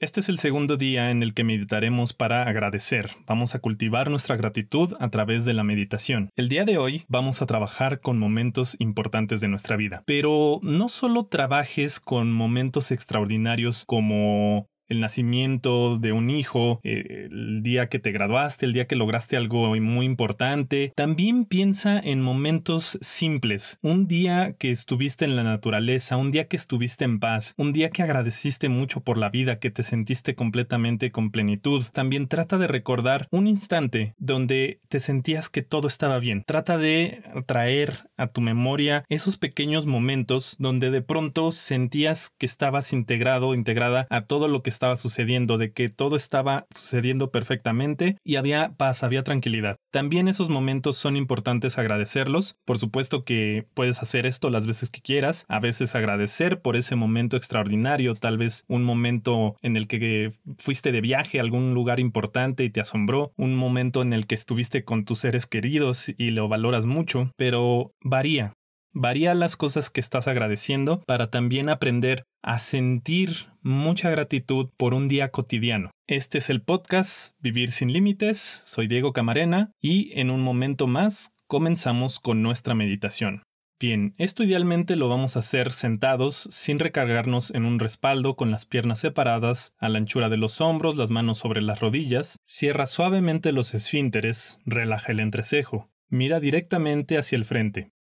Este es el segundo día en el que meditaremos para agradecer. Vamos a cultivar nuestra gratitud a través de la meditación. El día de hoy vamos a trabajar con momentos importantes de nuestra vida. Pero no solo trabajes con momentos extraordinarios como el nacimiento de un hijo, eh, el día que te graduaste, el día que lograste algo muy importante. También piensa en momentos simples, un día que estuviste en la naturaleza, un día que estuviste en paz, un día que agradeciste mucho por la vida, que te sentiste completamente con plenitud. También trata de recordar un instante donde te sentías que todo estaba bien. Trata de traer a tu memoria esos pequeños momentos donde de pronto sentías que estabas integrado, integrada a todo lo que estaba sucediendo, de que todo estaba sucediendo perfectamente y había paz, había tranquilidad. También esos momentos son importantes agradecerlos. Por supuesto que puedes hacer esto las veces que quieras, a veces agradecer por ese momento extraordinario, tal vez un momento en el que fuiste de viaje a algún lugar importante y te asombró, un momento en el que estuviste con tus seres queridos y lo valoras mucho, pero varía. Varía las cosas que estás agradeciendo para también aprender a sentir mucha gratitud por un día cotidiano. Este es el podcast Vivir sin Límites, soy Diego Camarena y en un momento más comenzamos con nuestra meditación. Bien, esto idealmente lo vamos a hacer sentados sin recargarnos en un respaldo con las piernas separadas a la anchura de los hombros, las manos sobre las rodillas. Cierra suavemente los esfínteres, relaja el entrecejo, mira directamente hacia el frente.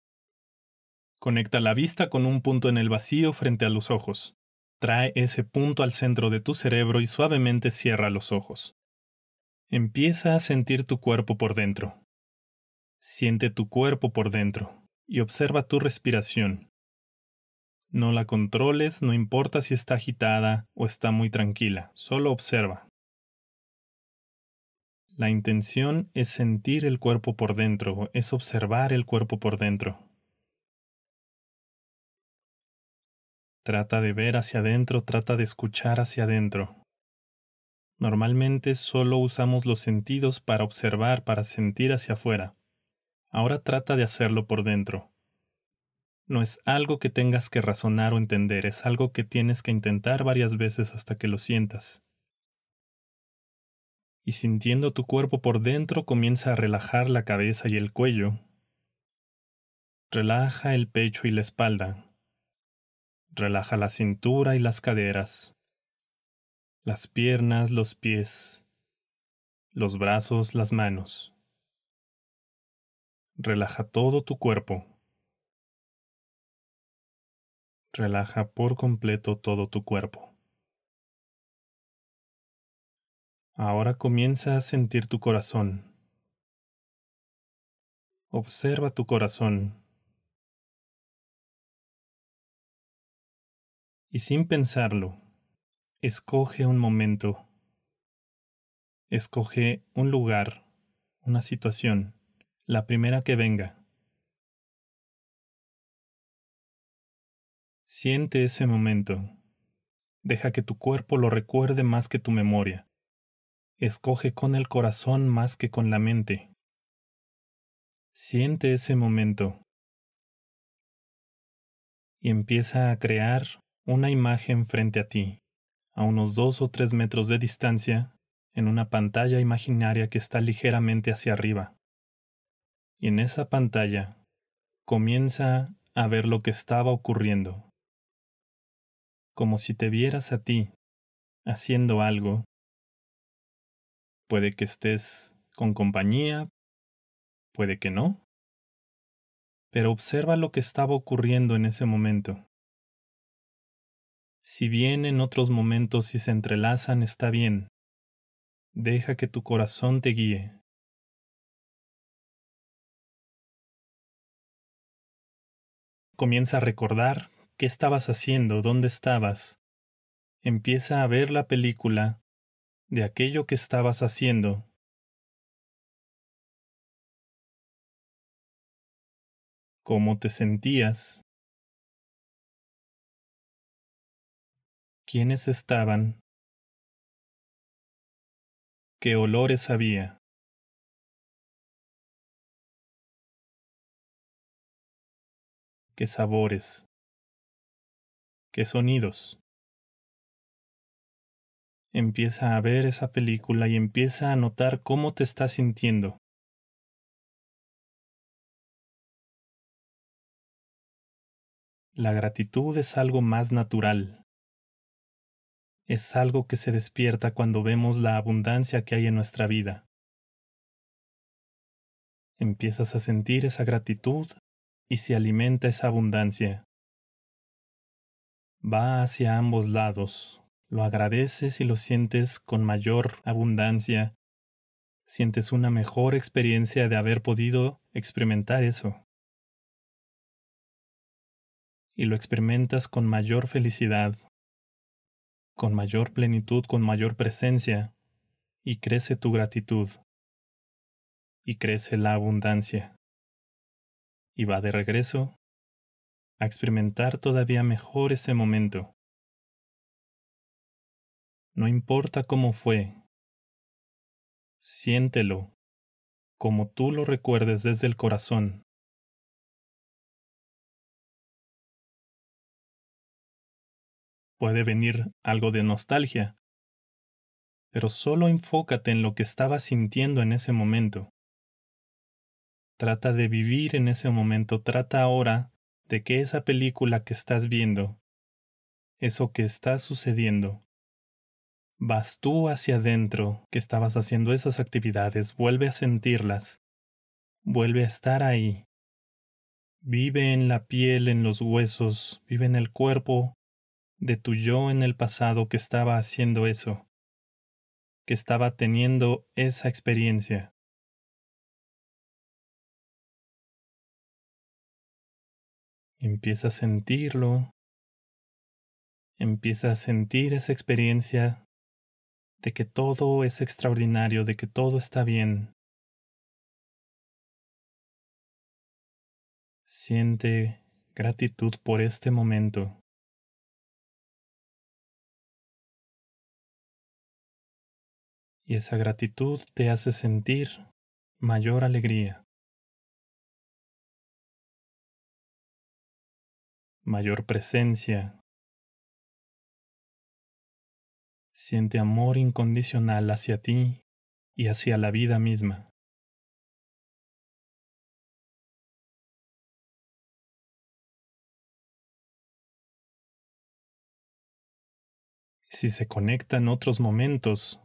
Conecta la vista con un punto en el vacío frente a los ojos. Trae ese punto al centro de tu cerebro y suavemente cierra los ojos. Empieza a sentir tu cuerpo por dentro. Siente tu cuerpo por dentro y observa tu respiración. No la controles, no importa si está agitada o está muy tranquila, solo observa. La intención es sentir el cuerpo por dentro, es observar el cuerpo por dentro. Trata de ver hacia adentro, trata de escuchar hacia adentro. Normalmente solo usamos los sentidos para observar, para sentir hacia afuera. Ahora trata de hacerlo por dentro. No es algo que tengas que razonar o entender, es algo que tienes que intentar varias veces hasta que lo sientas. Y sintiendo tu cuerpo por dentro comienza a relajar la cabeza y el cuello. Relaja el pecho y la espalda. Relaja la cintura y las caderas, las piernas, los pies, los brazos, las manos. Relaja todo tu cuerpo. Relaja por completo todo tu cuerpo. Ahora comienza a sentir tu corazón. Observa tu corazón y sin pensarlo, escoge un momento, escoge un lugar, una situación, la primera que venga. Siente ese momento. Deja que tu cuerpo lo recuerde más que tu memoria. Escoge con el corazón más que con la mente. Siente ese momento y empieza a crear una imagen frente a ti, a unos dos o tres metros de distancia, en una pantalla imaginaria que está ligeramente hacia arriba. Y en esa pantalla comienza a ver lo que estaba ocurriendo, como si te vieras a ti haciendo algo. Puede que estés con compañía, puede que no, pero observa lo que estaba ocurriendo en ese momento. Si bien en otros momentos si se entrelazan está bien, deja que tu corazón te guíe. Comienza a recordar qué estabas haciendo, dónde estabas. Empieza a ver la película de aquello que estabas haciendo. Cómo te sentías. Quiénes estaban, qué olores había. qué sabores, qué sonidos. Empieza a ver esa película y empieza a notar cómo te estás sintiendo. La gratitud es algo más natural. Es algo que se despierta cuando vemos la abundancia que hay en nuestra vida. Empiezas a sentir esa gratitud y se alimenta esa abundancia. Va hacia ambos lados. Lo agradeces y lo sientes con mayor abundancia. Sientes una mejor experiencia de haber podido experimentar eso y lo experimentas con mayor felicidad, con mayor plenitud, con mayor presencia, y crece tu gratitud, y crece la abundancia, y va de regreso a experimentar todavía mejor ese momento. No importa cómo fue, siéntelo como tú lo recuerdes desde el corazón. Puede venir algo de nostalgia, pero solo enfócate en lo que estabas sintiendo en ese momento. Trata de vivir en ese momento, trata ahora de que esa película que estás viendo, eso que está sucediendo, vas tú hacia adentro que estabas haciendo esas actividades, vuelve a sentirlas, vuelve a estar ahí. Vive en la piel, en los huesos, vive en el cuerpo, de tu yo en el pasado que estaba haciendo eso, que estaba teniendo esa experiencia. Empieza a sentirlo, empieza a sentir esa experiencia de que todo es extraordinario, de que todo está bien. Siente gratitud por este momento. Y esa gratitud te hace sentir mayor alegría, mayor presencia. Siente amor incondicional hacia ti y hacia la vida misma. Si se conectan otros momentos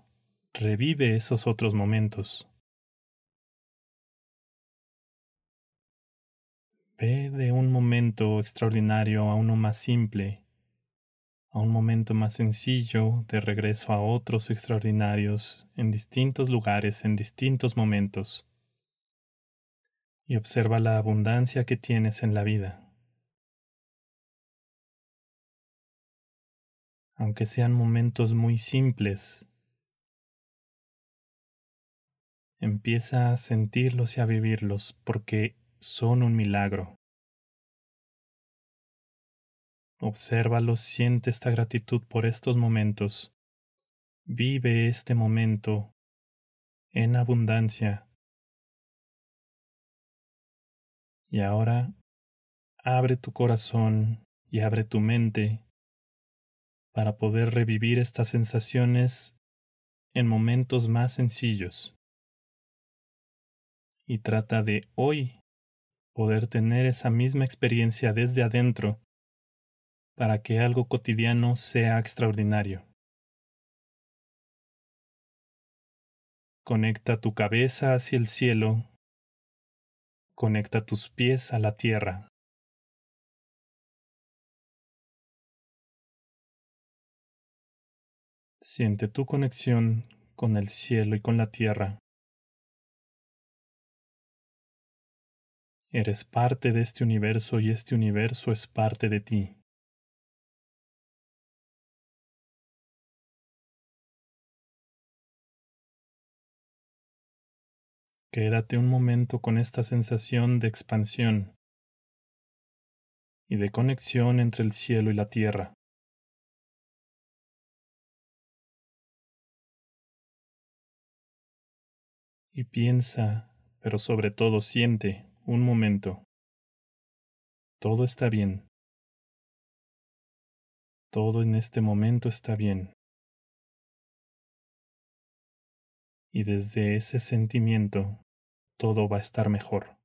revive esos otros momentos. Ve de un momento extraordinario a uno más simple, a un momento más sencillo de regreso a otros extraordinarios en distintos lugares, en distintos momentos. Y observa la abundancia que tienes en la vida. Aunque sean momentos muy simples, Empieza a sentirlos y a vivirlos porque son un milagro. Obsérvalos, siente esta gratitud por estos momentos. Vive este momento en abundancia. Y ahora abre tu corazón y abre tu mente para poder revivir estas sensaciones en momentos más sencillos y trata de hoy poder tener esa misma experiencia desde adentro para que algo cotidiano sea extraordinario. Conecta tu cabeza hacia el cielo, conecta tus pies a la tierra. Siente tu conexión con el cielo y con la tierra. Eres parte de este universo y este universo es parte de ti. Quédate un momento con esta sensación de expansión y de conexión entre el cielo y la tierra. Y piensa, pero sobre todo siente un momento. Todo está bien. Todo en este momento está bien. Y desde ese sentimiento todo va a estar mejor.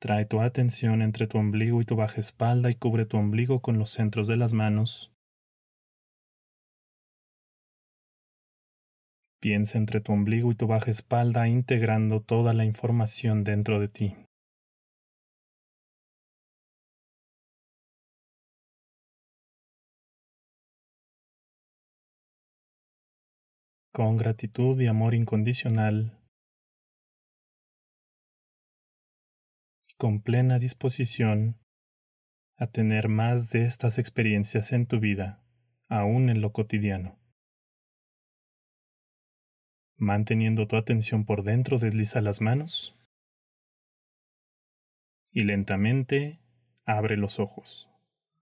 Trae tu atención entre tu ombligo y tu baja espalda y cubre tu ombligo con los centros de las manos. Piensa entre tu ombligo y tu baja espalda integrando toda la información dentro de ti. Con gratitud y amor incondicional, con plena disposición a tener más de estas experiencias en tu vida, aún en lo cotidiano. Manteniendo tu atención por dentro, desliza las manos y lentamente abre los ojos.